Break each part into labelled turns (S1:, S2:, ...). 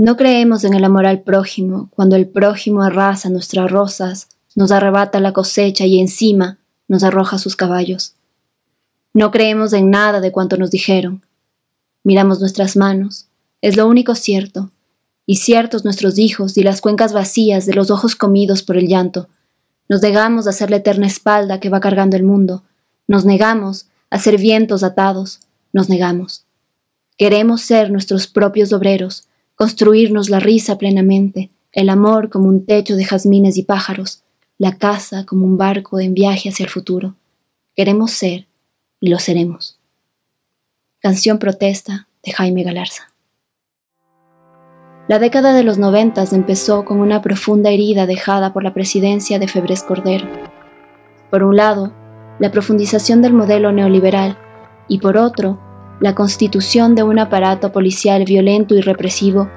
S1: No creemos en el amor al prójimo cuando el prójimo arrasa nuestras rosas, nos arrebata la cosecha y encima nos arroja sus caballos. No creemos en nada de cuanto nos dijeron. Miramos nuestras manos, es lo único cierto, y ciertos nuestros hijos y las cuencas vacías de los ojos comidos por el llanto. Nos negamos a ser la eterna espalda que va cargando el mundo, nos negamos a ser vientos atados, nos negamos. Queremos ser nuestros propios obreros, construirnos la risa plenamente, el amor como un techo de jazmines y pájaros, la casa como un barco en viaje hacia el futuro. Queremos ser y lo seremos. Canción Protesta de Jaime Galarza. La década de los noventas empezó con una profunda herida dejada por la presidencia de Febres Cordero. Por un lado, la profundización del modelo neoliberal y por otro, la constitución de un aparato policial violento y represivo,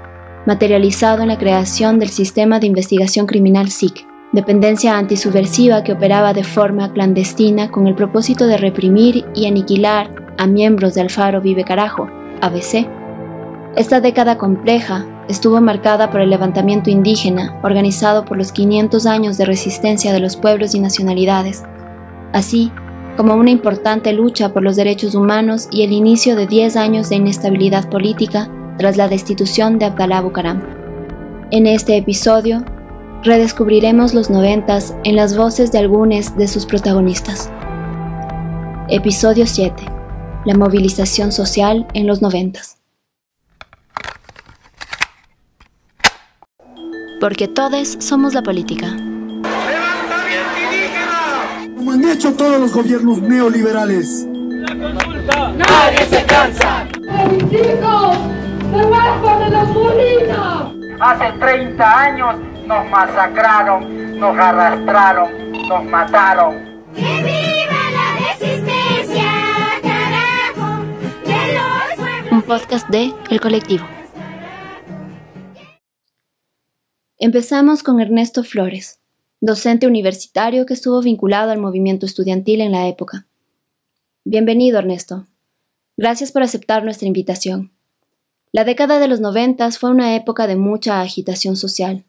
S1: materializado en la creación del Sistema de Investigación Criminal SIC, dependencia antisubversiva que operaba de forma clandestina con el propósito de reprimir y aniquilar a miembros de Alfaro Vive Carajo, ABC. Esta década compleja estuvo marcada por el levantamiento indígena organizado por los 500 años de resistencia de los pueblos y nacionalidades, así como una importante lucha por los derechos humanos y el inicio de 10 años de inestabilidad política tras la destitución de Abdalá Bucaram. En este episodio, redescubriremos los noventas en las voces de algunos de sus protagonistas. Episodio 7. La movilización social en los noventas. Porque todos somos la política
S2: como han hecho todos los gobiernos neoliberales.
S3: La consulta. Nadie se cansa.
S4: ¡Chicos! ¡Debajo de los molinos!
S5: Hace 30 años nos masacraron, nos arrastraron, nos mataron.
S6: ¡Que viva la resistencia, carajo! De los pueblos.
S1: Un podcast de El Colectivo. Empezamos con Ernesto Flores docente universitario que estuvo vinculado al movimiento estudiantil en la época. Bienvenido, Ernesto. Gracias por aceptar nuestra invitación. La década de los noventas fue una época de mucha agitación social.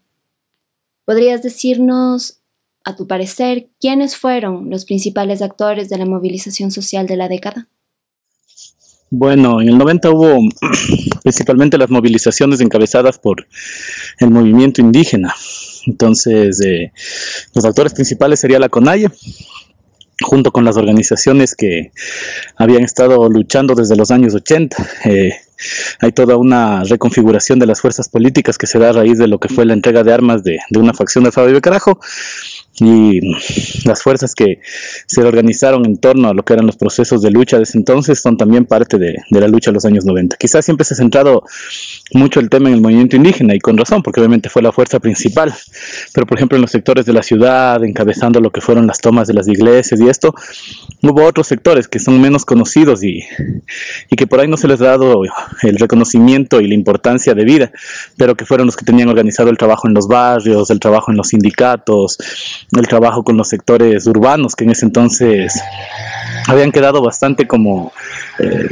S1: ¿Podrías decirnos, a tu parecer, quiénes fueron los principales actores de la movilización social de la década?
S7: Bueno, en el 90 hubo principalmente las movilizaciones encabezadas por el movimiento indígena. Entonces, eh, los actores principales sería la CONAIE, junto con las organizaciones que habían estado luchando desde los años 80. Eh, hay toda una reconfiguración de las fuerzas políticas que se da a raíz de lo que fue la entrega de armas de, de una facción de Fabio Carajo y las fuerzas que se organizaron en torno a lo que eran los procesos de lucha de ese entonces son también parte de, de, la lucha de los años 90. Quizás siempre se ha centrado mucho el tema en el movimiento indígena y con razón, porque obviamente fue la fuerza principal, pero por ejemplo en los sectores de la ciudad, encabezando lo que fueron las tomas de las iglesias y esto, hubo otros sectores que son menos conocidos y, y que por ahí no se les ha dado el reconocimiento y la importancia de vida, pero que fueron los que tenían organizado el trabajo en los barrios, el trabajo en los sindicatos, el trabajo con los sectores urbanos que en ese entonces habían quedado bastante como eh,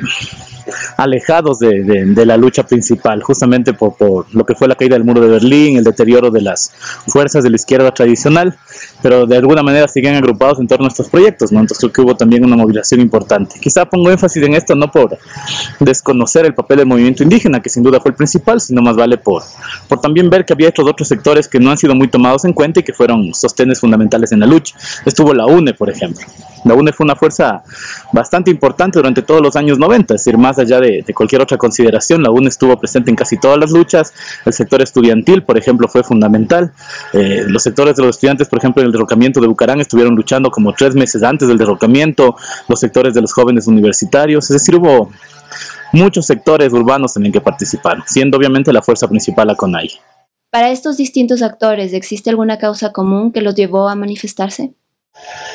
S7: alejados de, de, de, la lucha principal, justamente por, por, lo que fue la caída del muro de Berlín, el deterioro de las fuerzas de la izquierda tradicional, pero de alguna manera siguen agrupados en torno a estos proyectos, ¿no? Entonces creo que hubo también una movilización importante. Quizá pongo énfasis en esto no por desconocer el papel del movimiento indígena, que sin duda fue el principal, sino más vale por, por también ver que había estos otros sectores que no han sido muy tomados en cuenta y que fueron sostenes fundamentales en la lucha. Estuvo la UNE, por ejemplo. La UNE fue una fuerza bastante importante durante todos los años 90, es decir, más allá de, de, cualquier otra consideración, la UNE estuvo presente en casi todas las luchas, el sector estudiantil, por ejemplo, fue fundamental, eh, los sectores de los estudiantes, por ejemplo, en el derrocamiento de Bucarán estuvieron luchando como tres meses antes del derrocamiento, los sectores de los jóvenes universitarios, es decir, hubo muchos sectores urbanos también que participaron, siendo obviamente la fuerza principal la CONAI.
S1: Para estos distintos actores, ¿existe alguna causa común que los llevó a manifestarse?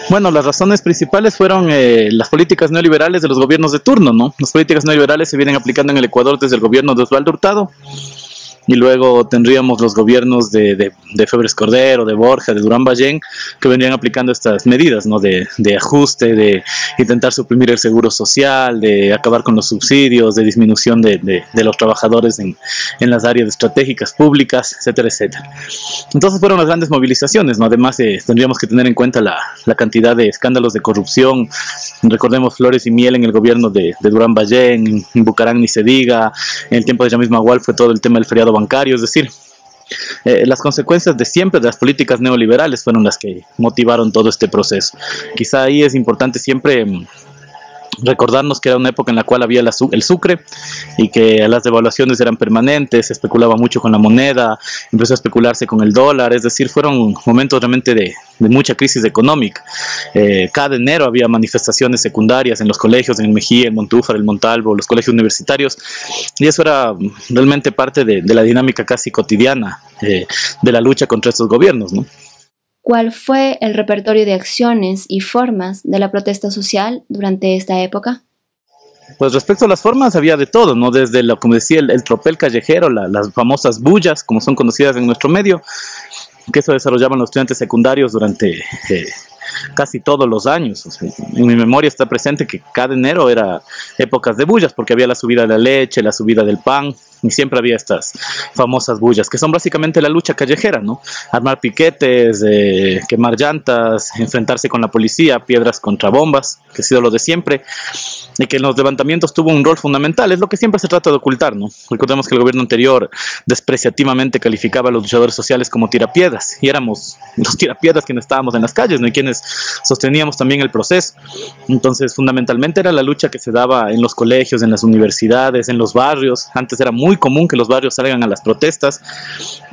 S7: Bueno, las razones principales fueron eh, las políticas neoliberales de los gobiernos de turno, ¿no? Las políticas neoliberales se vienen aplicando en el Ecuador desde el gobierno de Osvaldo Hurtado y luego tendríamos los gobiernos de, de, Febres Cordero, de Borja, de Durán Ballén, que vendrían aplicando estas medidas ¿no? de, de ajuste, de intentar suprimir el seguro social, de acabar con los subsidios, de disminución de, de, los trabajadores en, en, las áreas estratégicas públicas, etcétera, etcétera. Entonces fueron las grandes movilizaciones, ¿no? además eh, tendríamos que tener en cuenta la, la, cantidad de escándalos de corrupción, recordemos Flores y Miel en el gobierno de, Durán Ballén, en Bucarán ni se diga, en el tiempo de Yamisma Agual fue todo el tema del feriado bancario, es decir, eh, las consecuencias de siempre de las políticas neoliberales fueron las que motivaron todo este proceso. Quizá ahí es importante siempre mm, recordarnos que era una época en la cual había la, el sucre y que las devaluaciones eran permanentes, se especulaba mucho con la moneda, empezó a especularse con el dólar, es decir, fueron momentos realmente de, mucha crisis económica. Eh, cada enero había manifestaciones secundarias en los colegios, en el Mejía, el Montúfar, el Montalvo, los colegios universitarios, y eso era realmente parte de, de la dinámica casi cotidiana eh, de la lucha contra estos gobiernos, ¿no?
S1: ¿Cuál fue el repertorio de acciones y formas de la protesta social durante esta época?
S7: Pues respecto a las formas había de todo, ¿no? Desde lo como decía el, el tropel callejero, la, las famosas bullas, como son conocidas en nuestro medio, que eso desarrollaban los estudiantes secundarios durante eh, casi todos los años. En mi memoria está presente que cada enero era épocas de bullas, porque había la subida de la leche, la subida del pan, y siempre había estas famosas bullas, que son básicamente la lucha callejera, ¿no? Armar piquetes, eh, quemar llantas, enfrentarse con la policía, piedras contra bombas, que ha sido lo de siempre, y que en los levantamientos tuvo un rol fundamental, es lo que siempre se trata de ocultar, ¿no? Recordemos que el gobierno anterior despreciativamente calificaba a los luchadores sociales como tirapiedras, y éramos los tirapiedras quienes estábamos en las calles, ¿no? Y quienes sosteníamos también el proceso. Entonces, fundamentalmente era la lucha que se daba en los colegios, en las universidades, en los barrios, antes era muy común que los barrios salgan a las protestas.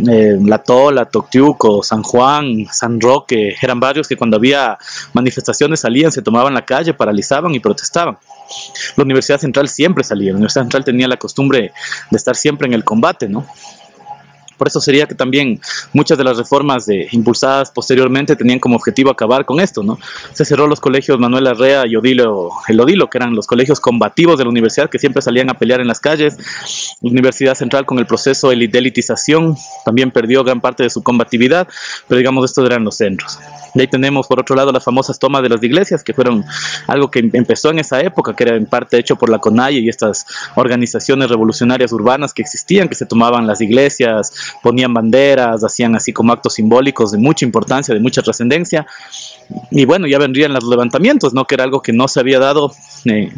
S7: Eh, La Tola, Toctiuco, San Juan, San Roque, eran barrios que cuando había manifestaciones salían, se tomaban la calle, paralizaban y protestaban. La Universidad Central siempre salía, la Universidad Central tenía la costumbre de estar siempre en el combate, ¿no? Por eso sería que también muchas de las reformas de, impulsadas posteriormente tenían como objetivo acabar con esto, ¿no? Se cerró los colegios Manuel Arrea y Odilo, el Odilo, que eran los colegios combativos de la universidad que siempre salían a pelear en las calles. La Universidad Central con el proceso de elitización también perdió gran parte de su combatividad, pero digamos estos eran los centros. Y ahí tenemos por otro lado las famosas tomas de las iglesias, que fueron algo que empezó en esa época, que era en parte hecho por la CONAIE y estas organizaciones revolucionarias urbanas que existían, que se tomaban las iglesias, ponían banderas, hacían así como actos simbólicos de mucha importancia, de mucha trascendencia. Y bueno, ya vendrían los levantamientos, ¿no? Que era algo que no se había dado eh,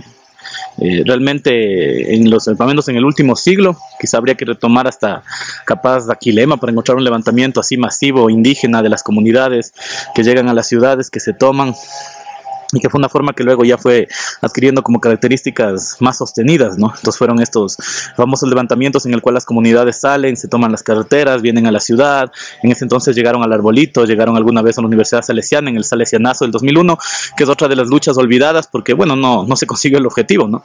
S7: eh, realmente en los al menos en el último siglo quizá habría que retomar hasta capaz de Aquilema para encontrar un levantamiento así masivo indígena de las comunidades que llegan a las ciudades que se toman y que fue una forma que luego ya fue adquiriendo como características más sostenidas, ¿no? Entonces fueron estos famosos levantamientos en el cual las comunidades salen, se toman las carreteras, vienen a la ciudad, en ese entonces llegaron al Arbolito, llegaron alguna vez a la Universidad Salesiana, en el Salesianazo del 2001, que es otra de las luchas olvidadas porque, bueno, no, no se consiguió el objetivo, ¿no?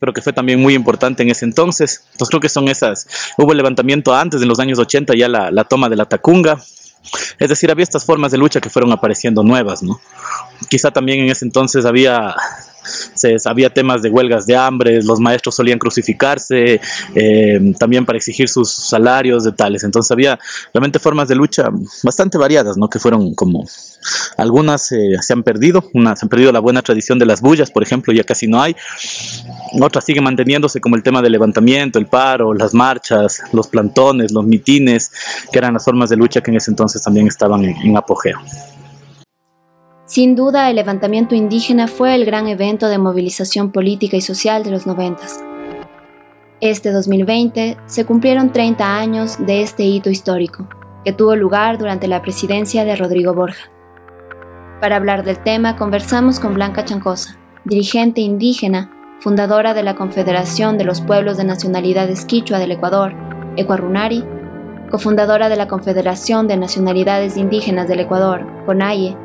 S7: pero que fue también muy importante en ese entonces. Entonces creo que son esas, hubo el levantamiento antes, en los años 80, ya la, la toma de la Tacunga, es decir, había estas formas de lucha que fueron apareciendo nuevas, ¿no? Quizá también en ese entonces había se, había temas de huelgas de hambre, los maestros solían crucificarse, eh, también para exigir sus salarios de tales. Entonces había realmente formas de lucha bastante variadas, ¿no? Que fueron como algunas eh, se han perdido, unas se han perdido la buena tradición de las bullas, por ejemplo, ya casi no hay. Otras siguen manteniéndose como el tema del levantamiento, el paro, las marchas, los plantones, los mitines, que eran las formas de lucha que en ese entonces también estaban en apogeo.
S1: Sin duda, el levantamiento indígena fue el gran evento de movilización política y social de los noventas. Este 2020 se cumplieron 30 años de este hito histórico, que tuvo lugar durante la presidencia de Rodrigo Borja. Para hablar del tema conversamos con Blanca Chancosa, dirigente indígena, fundadora de la Confederación de los Pueblos de Nacionalidades Quichua del Ecuador, Ecuarunari, cofundadora de la Confederación de Nacionalidades Indígenas del Ecuador, CONAIE,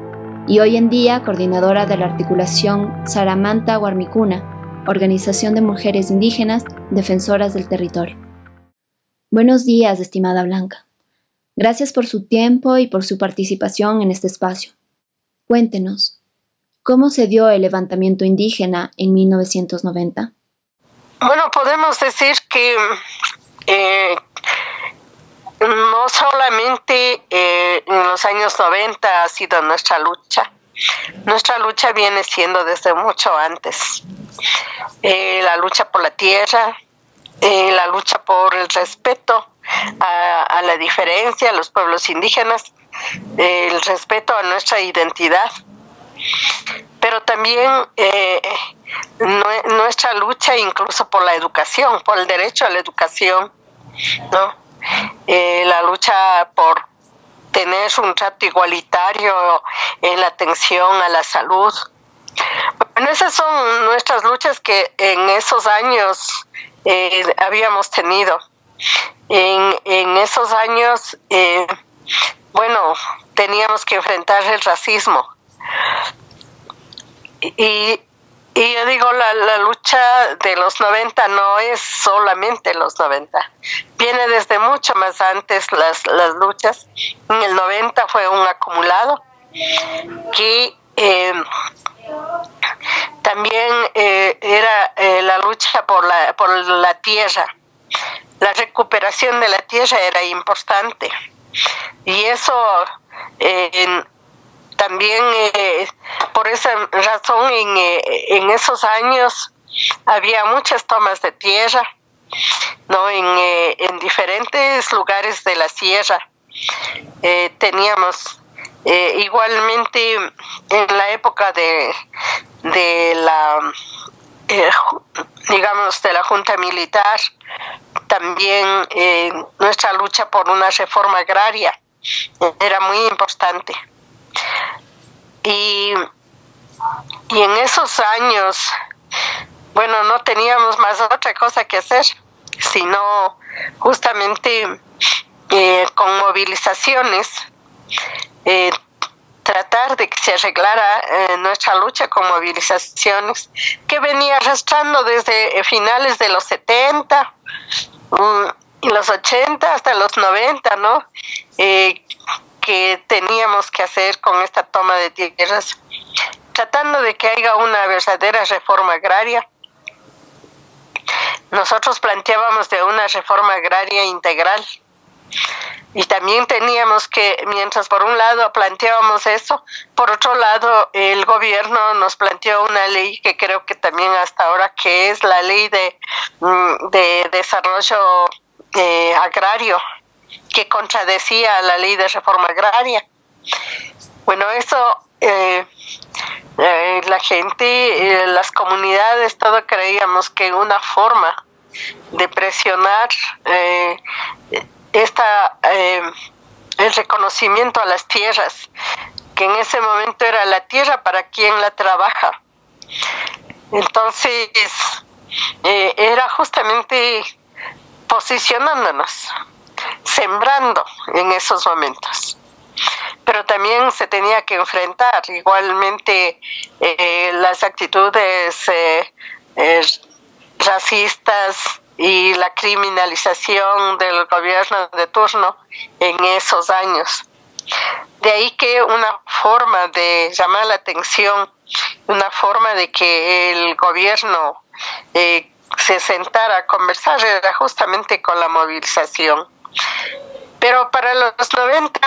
S1: y hoy en día coordinadora de la articulación Saramanta Guarmicuna, Organización de Mujeres Indígenas Defensoras del Territorio. Buenos días, estimada Blanca. Gracias por su tiempo y por su participación en este espacio. Cuéntenos, ¿cómo se dio el levantamiento indígena en 1990?
S8: Bueno, podemos decir que eh, no solamente eh, en los años 90 ha sido nuestra lucha, nuestra lucha viene siendo desde mucho antes. Eh, la lucha por la tierra, eh, la lucha por el respeto a, la diferencia, a los pueblos indígenas, el respeto a nuestra identidad, pero también nuestra lucha incluso por la educación, por el derecho a la educación, ¿no? La lucha por tener un trato igualitario en la atención a la salud. Bueno, esas son nuestras luchas que en esos años eh, habíamos tenido. En, en esos años, eh, bueno, teníamos que enfrentar el racismo. Y, y yo digo, la, la lucha de los 90 no es solamente los 90, viene desde mucho más antes las, las luchas. En el 90 fue un acumulado que eh, también eh, era eh, la lucha por la, por la tierra. La recuperación de la tierra era importante. Y eso en, también eh, por esa razón en, eh, en, esos años había muchas tomas de tierra, ¿no? En, eh, en diferentes lugares de la sierra. teníamos igualmente en la época de, de la digamos de la junta militar también nuestra lucha por una reforma agraria era muy importante y, y en esos años, bueno, no teníamos más otra cosa que hacer, sino justamente eh, con movilizaciones, eh, tratar de que se arreglara eh, nuestra lucha con movilizaciones que venía arrastrando desde finales de los 70 mm, y los 80 hasta los 90, ¿no? Que teníamos que hacer con esta toma de tierras, tratando de que haya una verdadera reforma agraria. Nosotros planteábamos de una reforma agraria integral y también teníamos que, mientras por un lado planteábamos eso, por otro lado el gobierno nos planteó una ley que creo que también hasta ahora que es la ley de, mm, de desarrollo eh, agrario que contradecía la ley de reforma agraria. Bueno, eso eh, eh, la gente, eh, las comunidades, todo creíamos que una forma de presionar esta, el reconocimiento a las tierras, que en ese momento era la tierra para quien la trabaja. Entonces, era justamente posicionándonos sembrando en esos momentos. Pero también se tenía que enfrentar igualmente eh, las actitudes eh, eh, racistas y la criminalización del gobierno de turno en esos años. De ahí que una forma de llamar la atención, una forma de que el gobierno se sentara a conversar era justamente con la movilización. Pero para los 90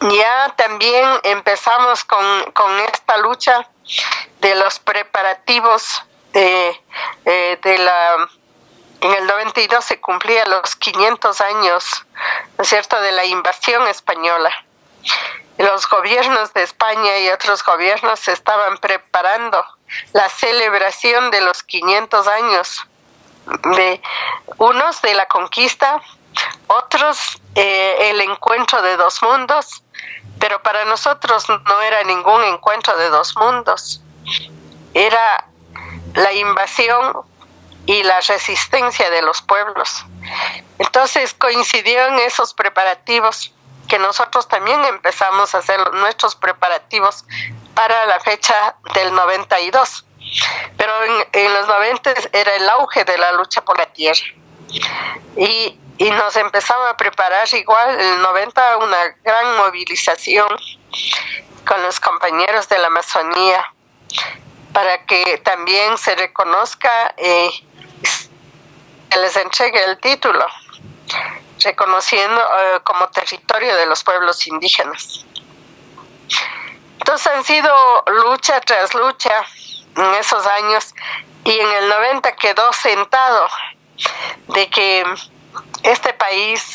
S8: ya también empezamos con, con esta lucha de los preparativos de, eh, de la en el 92 se cumplía los 500 años, ¿no de la invasión española. Los gobiernos de España y otros gobiernos estaban preparando la celebración de los 500 años de unos de la conquista otros eh, el encuentro de dos mundos, pero para nosotros no era ningún encuentro de dos mundos, era la invasión y la resistencia de los pueblos. Entonces coincidió en esos preparativos que nosotros también empezamos a hacer nuestros preparativos para la fecha del 92. Pero en los 90 era el auge de la lucha por la tierra. Y y nos empezamos a preparar igual el 90 una gran movilización con los compañeros de la Amazonía para que también se reconozca y se les entregue el título. reconociendo eh, como territorio de los pueblos indígenas. Entonces han sido lucha tras lucha en esos años y en el 90 quedó sentado de que este país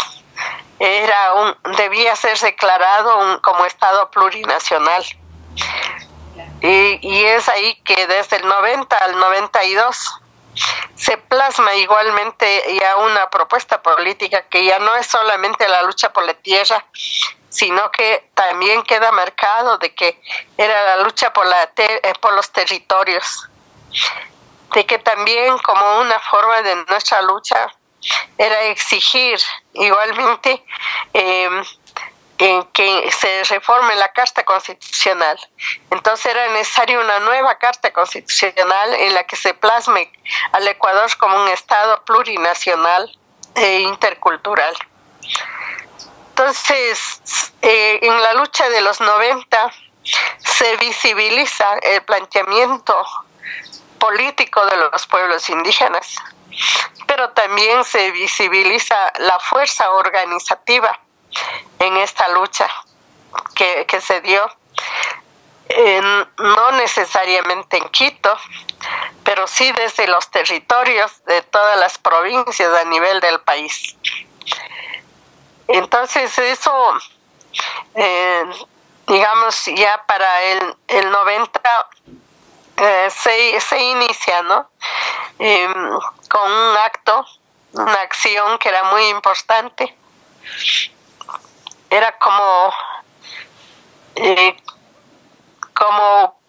S8: era un, debía ser declarado como Estado plurinacional. Y, y es ahí que desde el 90 al 92 se plasma igualmente ya una propuesta política que ya no es solamente la lucha por la tierra, sino que también queda marcado de que era la lucha por, la eh, por los territorios, de que también como una forma de nuestra lucha era exigir igualmente eh, que se reforme la Carta Constitucional. Entonces era necesaria una nueva Carta Constitucional en la que se plasme al Ecuador como un Estado plurinacional e intercultural. Entonces, eh, en la lucha de los 90 se visibiliza el planteamiento político de los pueblos indígenas, pero también se visibiliza la fuerza organizativa en esta lucha que, se dio, no necesariamente en Quito, pero sí desde los territorios de todas las provincias a nivel del país. Entonces eso, eh, digamos, ya para el, el 90 eh, se, se inicia, ¿no? Em, con un acto, una acción que era muy importante era como eh, como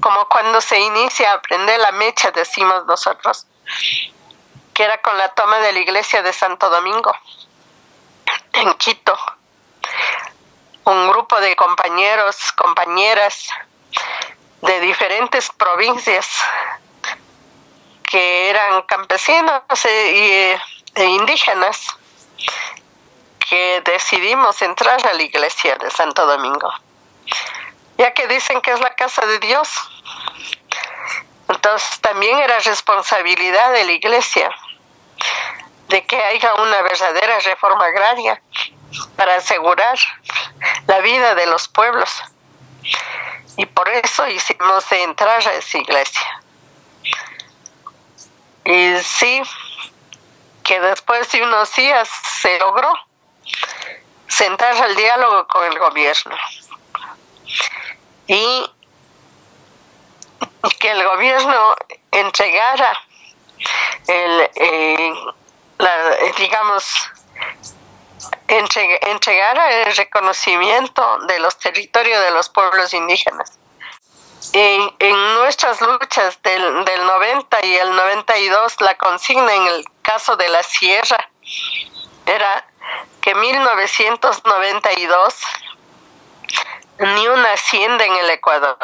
S8: como cuando se inicia a prender la mecha decimos nosotros que era con la toma de la iglesia de Santo Domingo en Quito un grupo de compañeros compañeras de diferentes provincias que eran campesinos e, e indígenas que decidimos entrar a la iglesia de Santo Domingo, ya que dicen que es la casa de Dios. Entonces también era responsabilidad de la iglesia de que haya una verdadera reforma agraria para asegurar la vida de los pueblos. Y por eso hicimos entrar a esa iglesia. Y sí, que después de unos días se logró sentarse al diálogo con el gobierno y que el gobierno entregara el, eh, digamos, entregara el reconocimiento de los territorios de los pueblos indígenas. En, en nuestras luchas del, del 90 y el 92, la consigna en el caso de la sierra era que 1992 ni una hacienda en el Ecuador.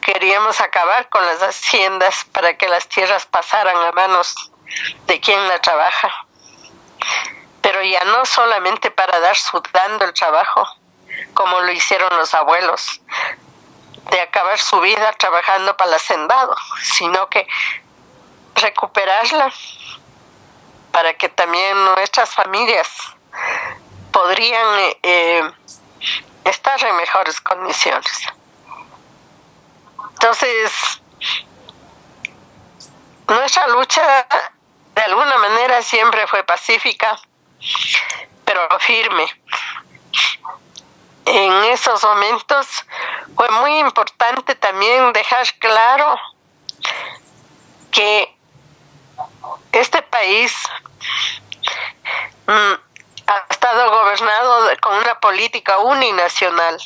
S8: Queríamos acabar con las haciendas para que las tierras pasaran a manos de quien la trabaja. Pero ya no solamente para dar su dando el trabajo, como lo hicieron los abuelos, de acabar su vida trabajando para el hacendado, sino que recuperarla para que también nuestras familias podrían eh, estar en mejores condiciones. Entonces, nuestra lucha de alguna manera siempre fue pacífica, pero firme. En esos momentos fue muy importante también dejar claro que este país mm, ha estado gobernado con una política uninacional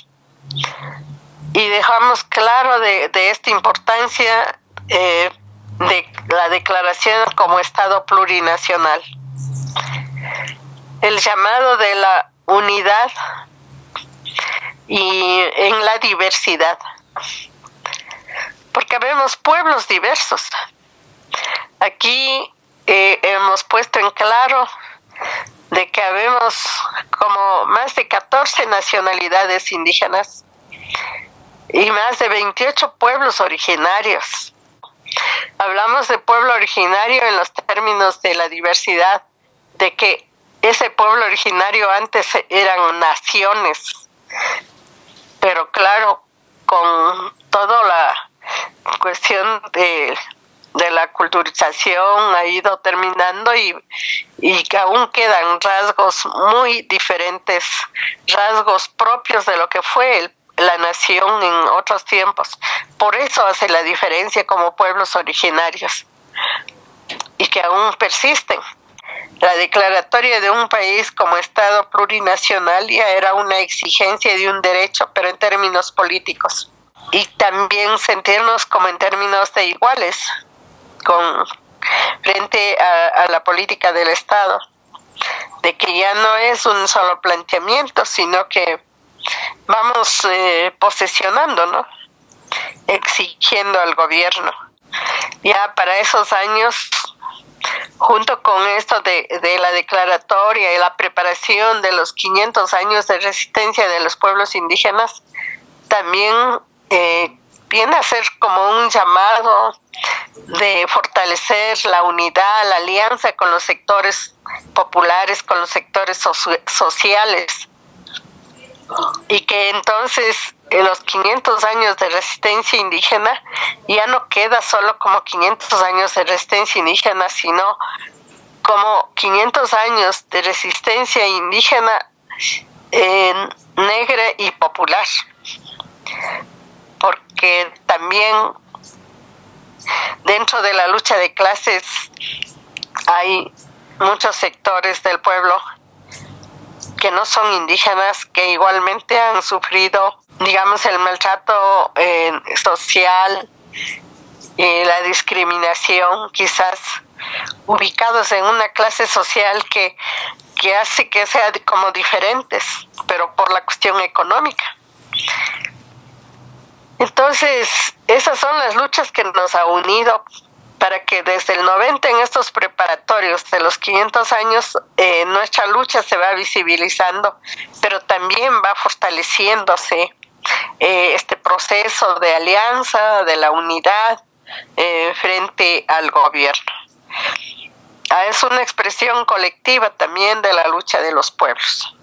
S8: y dejamos claro de, esta importancia eh, de la declaración como Estado plurinacional. El llamado de la unidad y en la diversidad. Porque vemos pueblos diversos. Aquí eh, hemos puesto en claro de que habemos como más de 14 nacionalidades indígenas y más de 28 pueblos originarios. Hablamos de pueblo originario en los términos de la diversidad de que ese pueblo originario antes eran naciones, pero claro, con toda la cuestión de, de la culturización ha ido terminando y, y que aún quedan rasgos muy diferentes, rasgos propios de lo que fue el la nación en otros tiempos. Por eso hace la diferencia como pueblos originarios y que aún persisten. La declaratoria de un país como Estado plurinacional ya era una exigencia de un derecho, pero en términos políticos. Y también sentirnos como en términos de iguales con frente a, a la política del Estado, de que ya no es un solo planteamiento, sino que vamos eh, posesionando, ¿no? Exigiendo al gobierno. Ya para esos años, junto con esto de, de la declaratoria y la preparación de los 500 años de resistencia de los pueblos indígenas, también eh, viene a ser como un llamado de fortalecer la unidad, la alianza con los sectores populares, con los sectores sociales, y que entonces en los 500 años de resistencia indígena ya no queda solo como 500 años de resistencia indígena, sino como 500 años de resistencia indígena negra y popular. Porque también dentro de la lucha de clases hay muchos sectores del pueblo que no son indígenas, que igualmente han sufrido, digamos, el maltrato eh, social y la discriminación, quizás ubicados en una clase social que, que hace que sean como diferentes, pero por la cuestión económica. Entonces, esas son las luchas que nos ha unido para que desde el 90 en estos preparatorios de los 500 años eh, nuestra lucha se va visibilizando, pero también va fortaleciéndose eh, este proceso de alianza, de la unidad eh, frente al gobierno. Ah, es una expresión colectiva también de la lucha de los pueblos.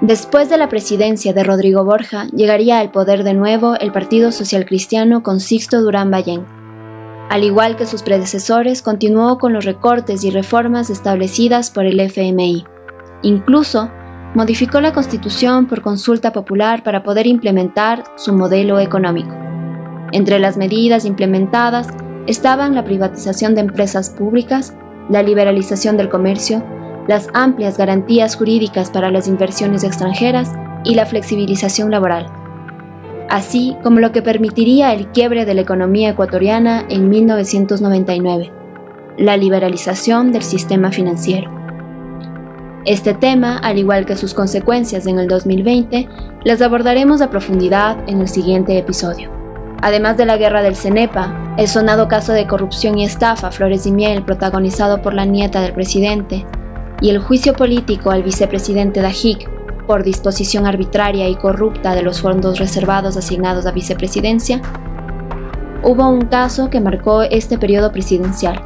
S1: Después de la presidencia de Rodrigo Borja, llegaría al poder de nuevo el Partido Social Cristiano con Sixto Durán Ballén. Al igual que sus predecesores, continuó con los recortes y reformas establecidas por el FMI. Incluso, modificó la constitución por consulta popular para poder implementar su modelo económico. Entre las medidas implementadas estaban la privatización de empresas públicas, la liberalización del comercio, las amplias garantías jurídicas para las inversiones extranjeras y la flexibilización laboral, así como lo que permitiría el quiebre de la economía ecuatoriana en 1999, la liberalización del sistema financiero. Este tema, al igual que sus consecuencias en el 2020, las abordaremos a profundidad en el siguiente episodio. Además de la guerra del Cenepa, el sonado caso de corrupción y estafa Flores y Miel protagonizado por la nieta del presidente, y el juicio político al vicepresidente Dajik por disposición arbitraria y corrupta de los fondos reservados asignados a vicepresidencia, hubo un caso que marcó este periodo presidencial,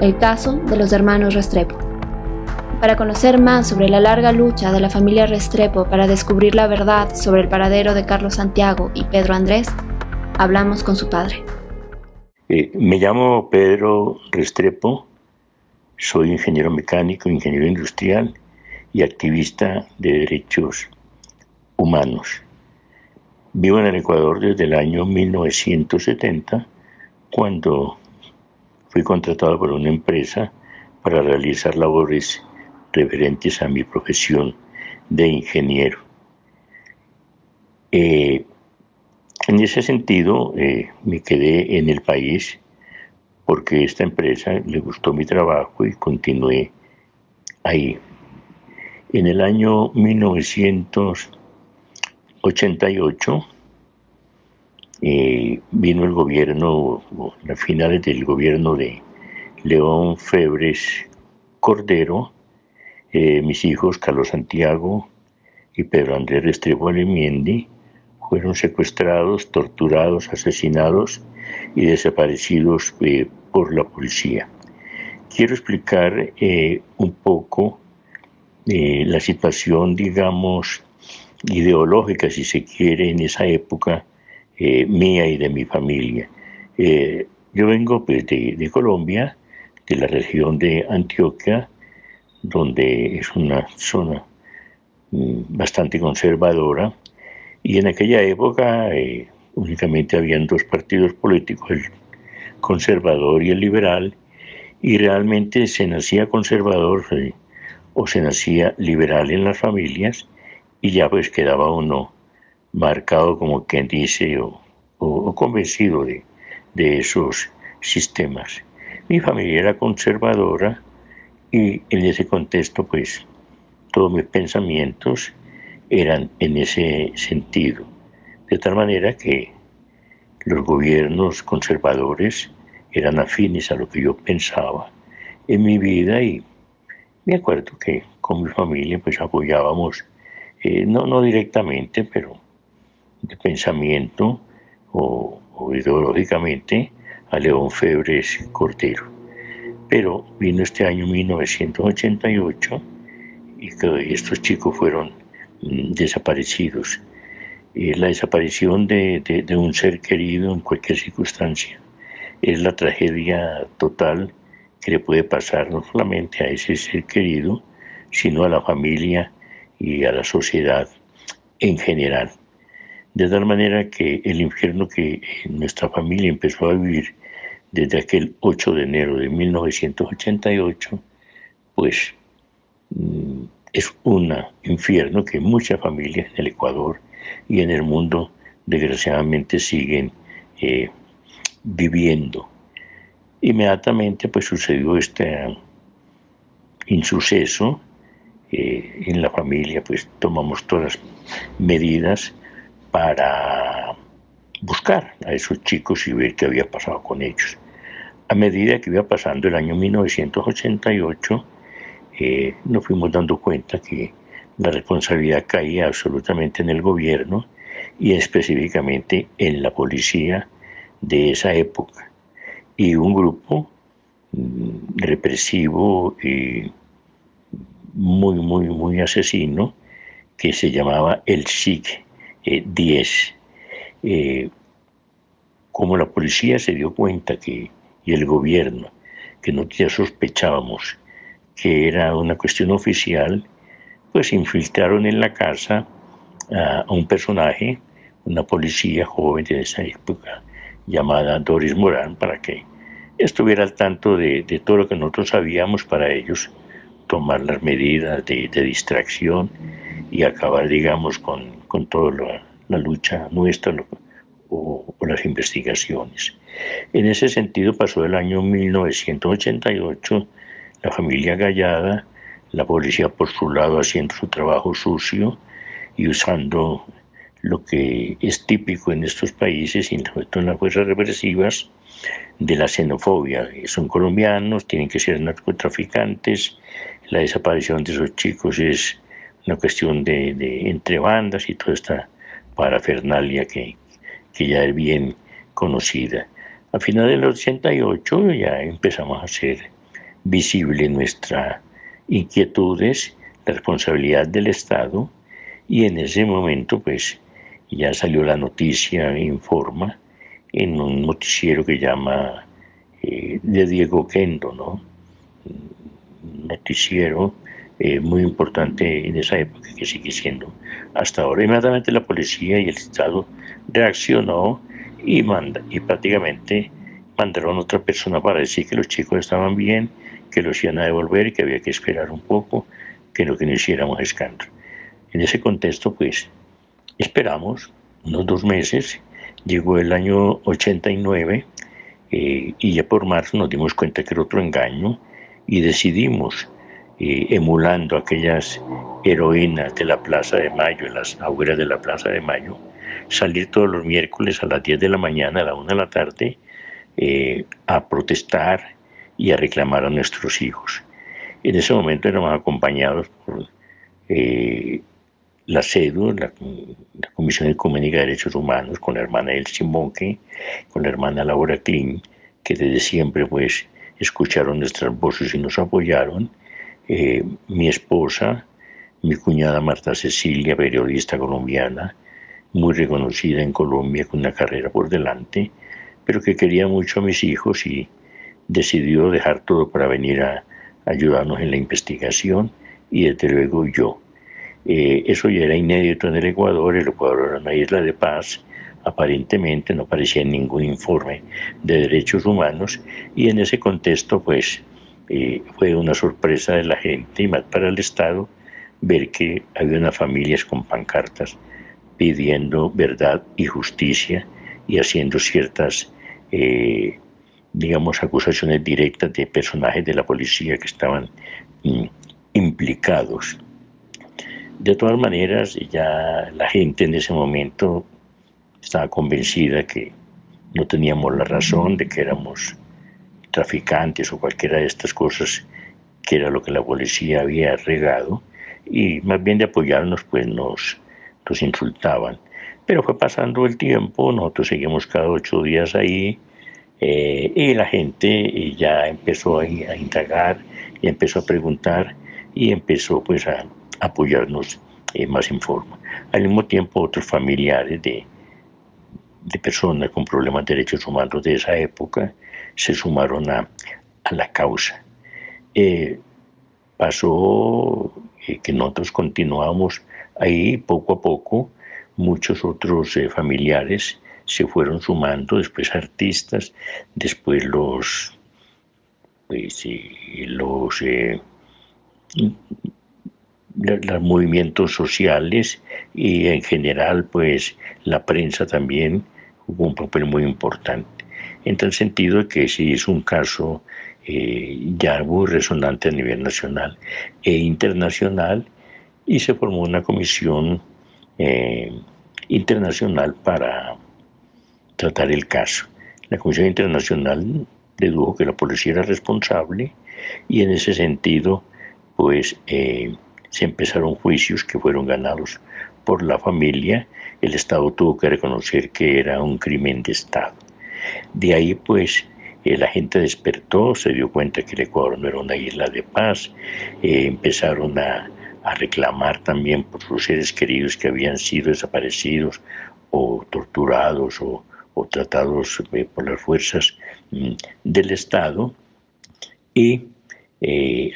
S1: el caso de los hermanos Restrepo. Para conocer más sobre la larga lucha de la familia Restrepo para descubrir la verdad sobre el paradero de Carlos Santiago y Pedro Andrés, hablamos con su padre.
S9: Eh, me llamo Pedro Restrepo, soy ingeniero mecánico, ingeniero industrial y activista de derechos humanos. Vivo en el Ecuador desde el año 1970, cuando fui contratado por una empresa para realizar labores referentes a mi profesión de ingeniero. Eh, en ese sentido, eh, me quedé en el país porque esta empresa le gustó mi trabajo y continué ahí. En el año 1988 eh, vino el gobierno, las finales del gobierno de León Febres Cordero, eh, mis hijos Carlos Santiago y Pedro Andrés Restrepo Alemiendi fueron secuestrados, torturados, asesinados y desaparecidos eh, por la policía. quiero explicar eh, un poco eh, la situación, digamos, ideológica, si se quiere, en esa época mía y de mi familia. yo vengo pues, de, de, Colombia, de la región de Antioquia, donde es una zona mm, bastante conservadora, y en aquella época únicamente habían dos partidos políticos, el conservador y el liberal, y realmente se nacía conservador eh, o se nacía liberal en las familias y ya pues quedaba uno marcado como quien dice o, convencido de, de esos sistemas. Mi familia era conservadora y en ese contexto pues todos mis pensamientos eran en ese sentido. De tal manera que los gobiernos conservadores eran afines a lo que yo pensaba en mi vida y me acuerdo que con mi familia pues apoyábamos, eh, no, no directamente, pero de pensamiento o, ideológicamente a León Febres Cordero. Pero vino este año 1988 y estos chicos fueron desaparecidos. Eh, la desaparición de, de un ser querido en cualquier circunstancia es la tragedia total que le puede pasar no solamente a ese ser querido, sino a la familia y a la sociedad en general. De tal manera que el infierno que nuestra familia empezó a vivir desde aquel 8 de enero de 1988, pues mm, es un infierno que muchas familias en el Ecuador y en el mundo desgraciadamente siguen eh, viviendo. Inmediatamente pues sucedió este insuceso eh, en la familia, pues tomamos todas medidas para buscar a esos chicos y ver qué había pasado con ellos. A medida que iba pasando el año 1988, eh, nos fuimos dando cuenta que la responsabilidad caía absolutamente en el gobierno y específicamente en la policía de esa época y un grupo mm, represivo y muy, muy, muy asesino que se llamaba el SIG 10. Eh, eh, como la policía se dio cuenta que, y el gobierno, que no ya sospechábamos que era una cuestión oficial, pues infiltraron en la casa a un personaje, una policía joven de esa época, llamada Doris Morán para que estuviera al tanto de, todo lo que nosotros sabíamos para ellos tomar las medidas de, distracción y acabar, digamos, con, con toda la, lucha nuestra o, o, las investigaciones. En ese sentido pasó el año 1988, la familia Gallada, la policía por su lado haciendo su trabajo sucio y usando lo que es típico en estos países y sobre todo en las fuerzas represivas de la xenofobia. Son colombianos, tienen que ser narcotraficantes, la desaparición de esos chicos es una cuestión de, de entre bandas y toda esta parafernalia que, que ya es bien conocida. A finales del 88 ya empezamos a hacer visible nuestras inquietudes, la responsabilidad del Estado y en ese momento pues ya salió la noticia, informa, en un noticiero que llama eh, de Diego Kendo, ¿no? Noticiero eh, muy importante en esa época que sigue siendo hasta ahora. Inmediatamente la policía y el Estado reaccionó y, manda, y prácticamente mandaron otra persona para decir que los chicos estaban bien, que los iban a devolver, que había que esperar un poco, que no que no hiciéramos escándalo. En ese contexto, pues, Esperamos unos dos meses, llegó el año 89 eh, y ya por marzo nos dimos cuenta que era otro engaño y decidimos, eh, emulando aquellas heroínas de la Plaza de Mayo, en las afueras de la Plaza de Mayo, salir todos los miércoles a las 10 de la mañana, a la 1 de la tarde, eh, a protestar y a reclamar a nuestros hijos. En ese momento éramos acompañados por la CEDU, la, Comisión Ecuménica de Derechos Humanos, con la hermana El Simbonque, con la hermana Laura Klein, que desde siempre pues escucharon nuestras voces y nos apoyaron. Eh, mi esposa, mi cuñada Marta Cecilia, periodista colombiana, muy reconocida en Colombia con una carrera por delante, pero que quería mucho a mis hijos y decidió dejar todo para venir a ayudarnos en la investigación y desde luego yo. Eh, eso ya era inédito en el Ecuador, el Ecuador era una isla de paz, aparentemente no aparecía en ningún informe de derechos humanos y en ese contexto pues eh, fue una sorpresa de la gente y más para el Estado ver que había unas familias con pancartas pidiendo verdad y justicia y haciendo ciertas, eh, digamos, acusaciones directas de personajes de la policía que estaban mm, implicados. De todas maneras, ya la gente en ese momento estaba convencida que no teníamos la razón de que éramos traficantes o cualquiera de estas cosas que era lo que la policía había regado y más bien de apoyarnos pues nos, nos insultaban. Pero fue pasando el tiempo, nosotros seguimos cada ocho días ahí eh, y la gente ya empezó a, a indagar empezó a preguntar y empezó pues a apoyarnos más en forma. Al mismo tiempo otros familiares de, de personas con problemas de derechos humanos de esa época se sumaron a, a la causa. Eh, pasó eh, que nosotros continuamos ahí poco a poco, muchos otros eh, familiares se fueron sumando, después artistas, después los, pues, los, los movimientos sociales y en general pues la prensa también jugó un papel muy importante. En tal sentido que sí es un caso eh, ya muy resonante a nivel nacional e internacional y se formó una comisión eh, internacional para tratar el caso. La comisión internacional dedujo que la policía era responsable y en ese sentido pues eh, se empezaron juicios que fueron ganados por la familia, el Estado tuvo que reconocer que era un crimen de Estado. De ahí pues eh, la gente despertó, se dio cuenta que el Ecuador no era una isla de paz, eh, empezaron a, reclamar también por sus seres queridos que habían sido desaparecidos o torturados o, tratados eh, por las fuerzas mm, del Estado. Y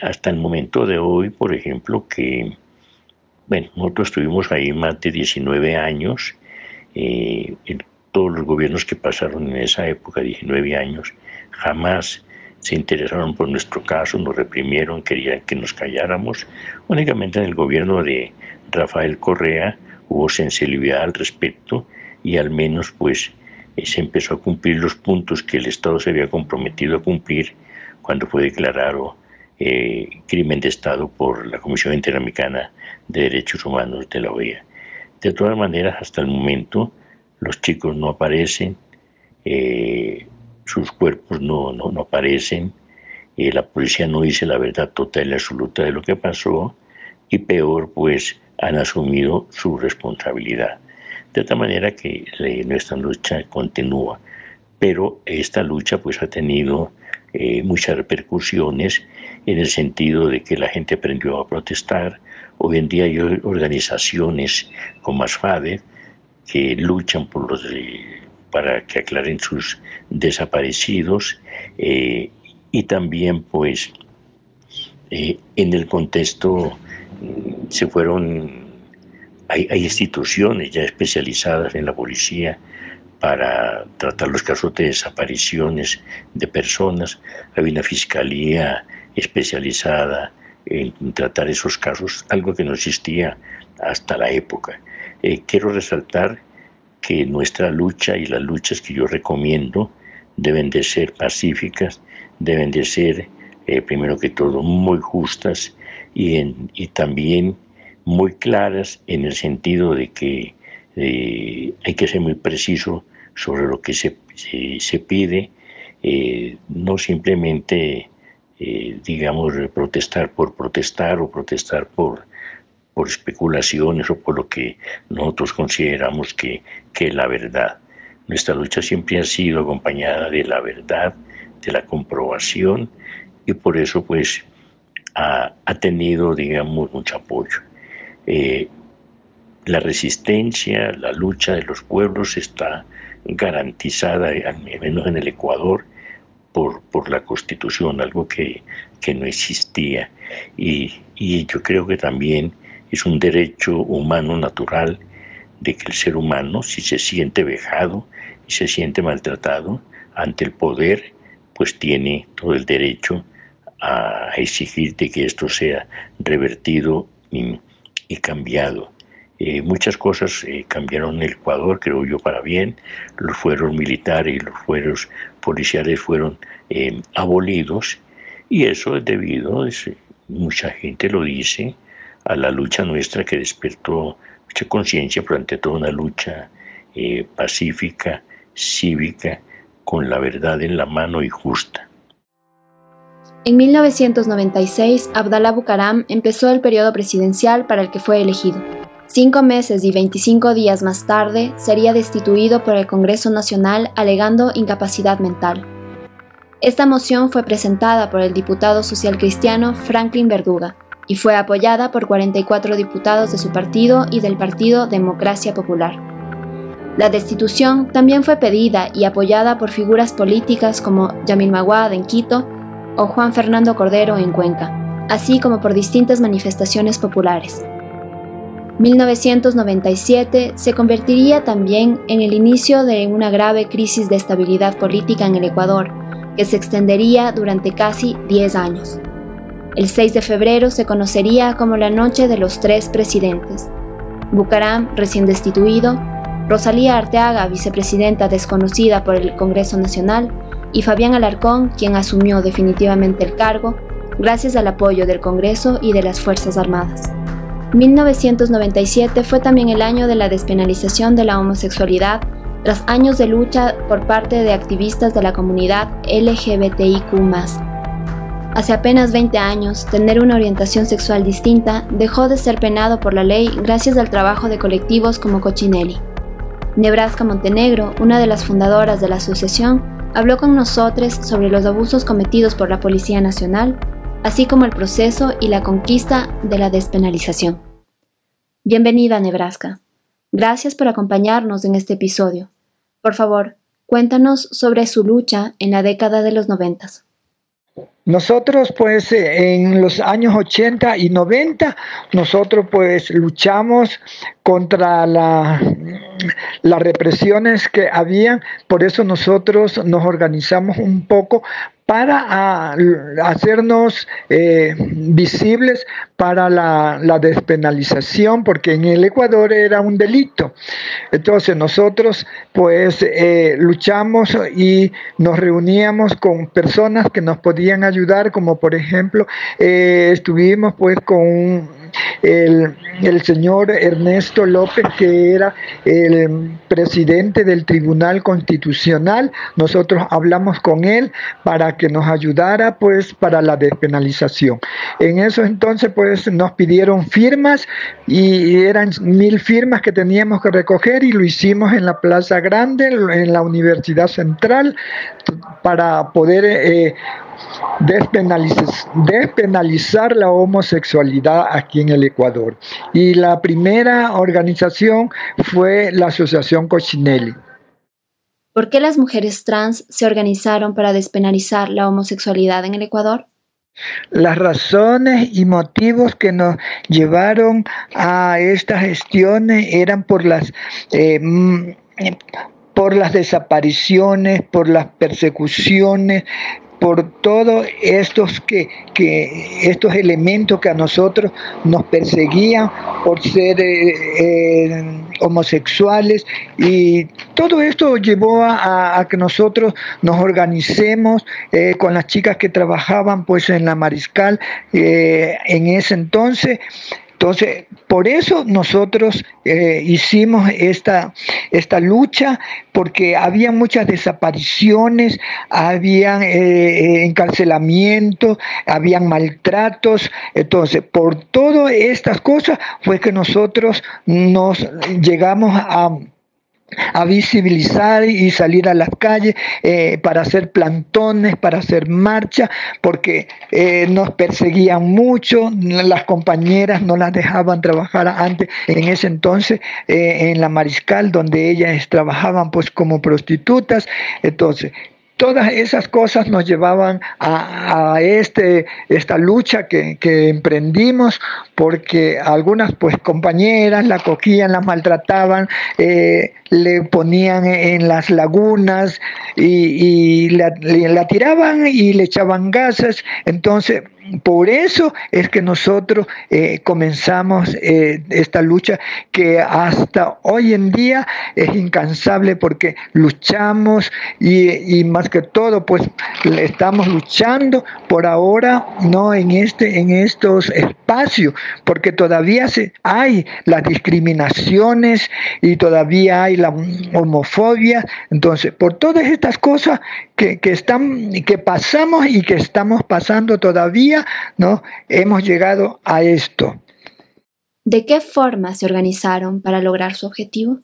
S9: hasta el momento de hoy, por ejemplo, que bueno, nosotros estuvimos ahí más de 19 años, eh, en todos los gobiernos que pasaron en esa época, 19 años, jamás se interesaron por nuestro caso, nos reprimieron, querían que nos calláramos. Únicamente en el gobierno de Rafael Correa hubo sensibilidad al respecto y al menos pues eh, se empezó a cumplir los puntos que el Estado se había comprometido a cumplir cuando fue declarado eh, crimen de Estado por la Comisión Interamericana de Derechos Humanos de la OEA. De todas maneras, hasta el momento, los chicos no aparecen, eh, sus cuerpos no, no, aparecen, eh, la policía no dice la verdad total y absoluta de lo que pasó, y peor, pues han asumido su responsabilidad. De tal manera que nuestra lucha continúa, pero esta lucha pues ha tenido eh, muchas repercusiones en el sentido de que la gente aprendió a protestar. Hoy en día hay organizaciones como ASFADE que luchan para que aclaren sus desaparecidos eh, y también pues eh, en el contexto mm, se fueron, hay, hay instituciones ya especializadas en la policía para tratar los casos de desapariciones de personas. Había una fiscalía especializada en tratar esos casos, algo que no existía hasta la época. Eh, quiero resaltar que nuestra lucha y las luchas que yo recomiendo deben de ser pacíficas, deben de ser, eh, primero que todo, muy justas y también muy claras en el sentido de que eh, hay que ser muy preciso sobre lo que se, se, pide, eh, no simplemente, eh, digamos, protestar por protestar o protestar por, por especulaciones o por lo que nosotros consideramos que, que la verdad. Nuestra lucha siempre ha sido acompañada de la verdad, de la comprobación y por eso pues ha, tenido, digamos, mucho apoyo. Eh, la resistencia, la lucha de los pueblos está garantizada, al menos en el Ecuador, por, por la Constitución, algo que, que no existía. Y, y, yo creo que también es un derecho humano natural de que el ser humano, si se siente vejado y se siente maltratado ante el poder, pues tiene todo el derecho a exigir de que esto sea revertido y, cambiado. Eh, muchas cosas eh, cambiaron en Ecuador, creo yo, para bien. Los fueros militares y los fueros policiales fueron eh, abolidos y eso es debido, mucha gente lo dice, a la lucha nuestra que despertó mucha conciencia, pero ante todo una lucha pacífica, cívica, con la verdad en la mano y justa.
S1: En 1996, Abdalá Bucaram empezó el periodo presidencial para el que fue elegido. Cinco meses y 25 días más tarde, sería destituido por el Congreso Nacional alegando incapacidad mental. Esta moción fue presentada por el diputado social cristiano Franklin Verduga y fue apoyada por 44 diputados de su partido y del Partido Democracia Popular. La destitución también fue pedida y apoyada por figuras políticas como Yamil Maguad en Quito o Juan Fernando Cordero en Cuenca, así como por distintas manifestaciones populares. 1997 se convertiría también en el inicio de una grave crisis de estabilidad política en el Ecuador, que se extendería durante casi 10 años. El 6 de febrero se conocería como la Noche de los Tres Presidentes. Bucaram, recién destituido, Rosalía Arteaga, vicepresidenta desconocida por el Congreso Nacional, y Fabián Alarcón, quien asumió definitivamente el cargo gracias al apoyo del Congreso y de las Fuerzas Armadas. 1997 fue también el año de la despenalización de la homosexualidad tras años de lucha por parte de activistas de la comunidad LGBTIQ. Hace apenas 20 años, tener una orientación sexual distinta dejó de ser penado por la ley gracias al trabajo de colectivos como Cochinelli. Nebraska Montenegro, una de las fundadoras de la asociación, habló con nosotros sobre los abusos cometidos por la Policía Nacional, así como el proceso y la conquista de la despenalización. Bienvenida Nebraska. Gracias por acompañarnos en este episodio. Por favor, cuéntanos sobre su lucha en la década de los noventas.
S10: Nosotros pues en los años 80 y 90, nosotros pues luchamos contra la, las represiones que había, por eso nosotros nos organizamos un poco para ah, hacernos eh, visibles para la, despenalización, porque en el Ecuador era un delito. Entonces nosotros pues eh, luchamos y nos reuníamos con personas que nos podían ayudar, como por ejemplo eh, estuvimos pues con el, el, señor Ernesto López, que era el presidente del Tribunal Constitucional. Nosotros hablamos con él para que nos ayudara pues para la despenalización. En eso entonces pues nos pidieron firmas y eran mil firmas que teníamos que recoger y lo hicimos en la Plaza Grande, en la Universidad Central, para poder eh, despenalizar, la homosexualidad aquí en el Ecuador. Y la primera organización fue la Asociación Cochinelli.
S1: ¿Por qué las mujeres trans se organizaron para despenalizar la homosexualidad en el Ecuador?
S10: Las razones y motivos que nos llevaron a esta gestión eran por las eh, mm, por las desapariciones, por las persecuciones, por todos estos que, estos elementos que a nosotros nos perseguían por ser eh, eh, homosexuales. Y todo esto llevó a, que nosotros nos organicemos eh, con las chicas que trabajaban pues en la mariscal en ese entonces entonces, por eso nosotros eh, hicimos esta, esta lucha, porque había muchas desapariciones, había eh, eh, encarcelamientos, habían maltratos. Entonces, por todas estas cosas fue que nosotros nos llegamos a a visibilizar y salir a las calles eh, para hacer plantones, para hacer marcha, porque eh, nos perseguían mucho, las compañeras no las dejaban trabajar antes, en ese entonces, eh, en la Mariscal, donde ellas trabajaban pues como prostitutas, entonces Todas esas cosas nos llevaban a, este, esta lucha que, emprendimos porque algunas pues compañeras la cogían, la maltrataban, eh, le ponían en las lagunas y, la, tiraban y le echaban gases. Entonces por eso es que nosotros eh, comenzamos eh, esta lucha que hasta hoy en día es incansable porque luchamos y, más que todo pues estamos luchando por ahora no en este en estos espacios porque todavía hay las discriminaciones y todavía hay la homofobia entonces por todas estas cosas que, que están que pasamos y que estamos pasando todavía ¿no? Hemos llegado a esto.
S1: ¿De qué forma se organizaron para lograr su objetivo?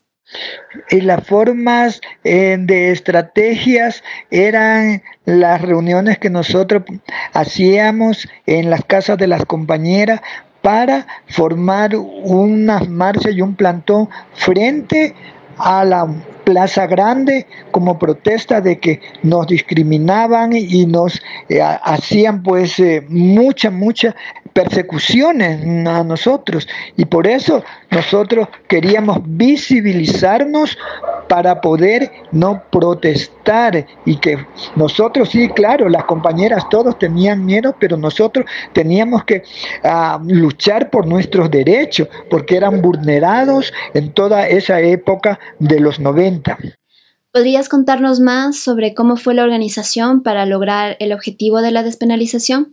S10: Y las formas eh, de estrategias eran las reuniones que nosotros hacíamos en las casas de las compañeras para formar una marcha y un plantón frente a la Plaza Grande como protesta de que nos discriminaban y nos eh, hacían pues eh, muchas, muchas persecuciones a nosotros. Y por eso nosotros queríamos visibilizarnos para poder no protestar y que nosotros sí, claro, las compañeras todos tenían miedo, pero nosotros teníamos que ah, luchar por nuestros derechos porque eran vulnerados en toda esa época de los 90.
S1: ¿Podrías contarnos más sobre cómo fue la organización para lograr el objetivo de la despenalización?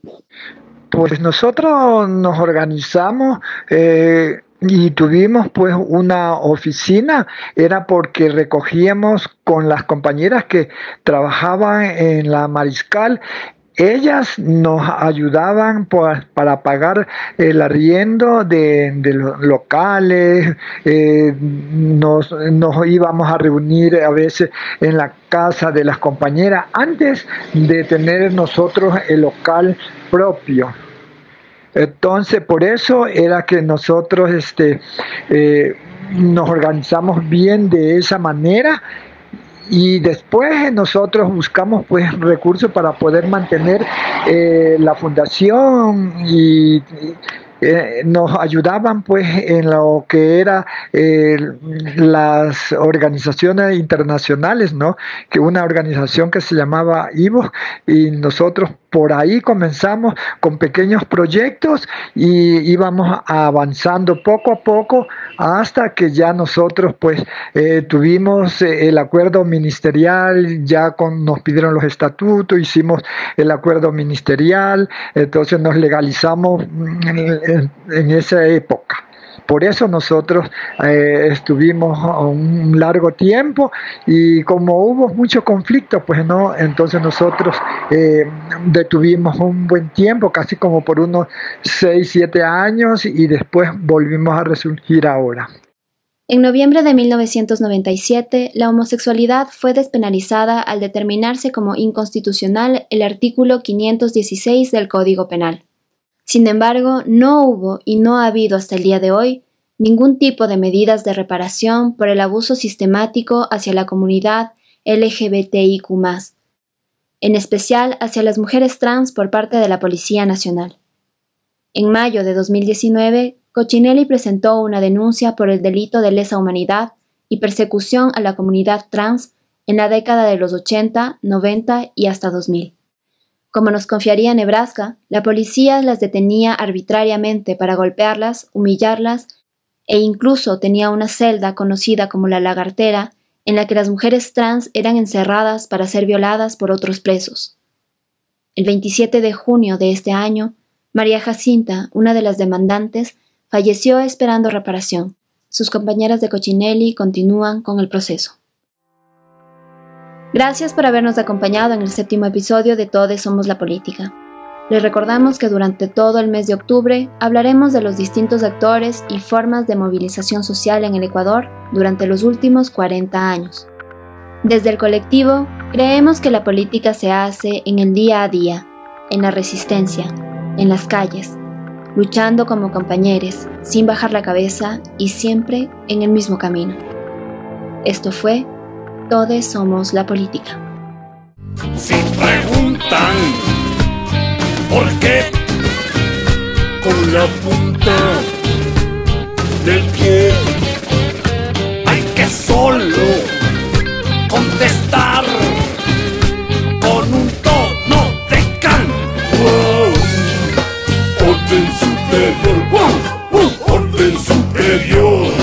S10: Pues nosotros nos organizamos eh, y tuvimos pues una oficina, era porque recogíamos con las compañeras que trabajaban en la Mariscal ellas nos ayudaban pues, para pagar el arriendo de, los locales, eh, nos, nos, íbamos a reunir a veces en la casa de las compañeras antes de tener nosotros el local propio. Entonces, por eso era que nosotros este, eh, nos organizamos bien de esa manera y después nosotros buscamos pues recursos para poder mantener eh, la fundación y, eh, nos ayudaban pues en lo que era las organizaciones internacionales, ¿no? Que una organización que se llamaba IVO y nosotros por ahí comenzamos con pequeños proyectos y íbamos avanzando poco a poco hasta que ya nosotros pues eh, tuvimos eh, el acuerdo ministerial, ya con, nos pidieron los estatutos, hicimos el acuerdo ministerial, entonces nos legalizamos en esa época. Por eso nosotros eh, estuvimos un largo tiempo y como hubo mucho conflicto, pues no, entonces nosotros eh, detuvimos un buen tiempo, casi como por unos 6, 7 años y después volvimos a resurgir ahora.
S1: En noviembre de 1997, la homosexualidad fue despenalizada al determinarse como inconstitucional el artículo 516 del Código Penal. Sin embargo, no hubo y no ha habido hasta el día de hoy ningún tipo de medidas de reparación por el abuso sistemático hacia la comunidad LGBTIQ, en especial hacia las mujeres trans por parte de la Policía Nacional. En mayo de 2019, Cochinelli presentó una denuncia por el delito de lesa humanidad y persecución a la comunidad trans en la década de los 80, 90 y hasta 2000. Como nos confiaría Nebraska, la policía las detenía arbitrariamente para golpearlas, humillarlas e incluso tenía una celda conocida como la lagartera en la que las mujeres trans eran encerradas para ser violadas por otros presos. El 27 de junio de este año, María Jacinta, una de las demandantes, falleció esperando reparación. Sus compañeras de Cochinelli continúan con el proceso. Gracias por habernos acompañado en el séptimo episodio de Todes Somos la Política. Les recordamos que durante todo el mes de octubre hablaremos de los distintos actores y formas de movilización social en el Ecuador durante los últimos 40 años. Desde el colectivo, creemos que la política se hace en el día a día, en la resistencia, en las calles, luchando como compañeros, sin bajar la cabeza y siempre en el mismo camino. Esto fue todos somos la política.
S11: Si preguntan por qué con la punta del pie. Hay que solo contestar con un tono de can orden superior orden superior.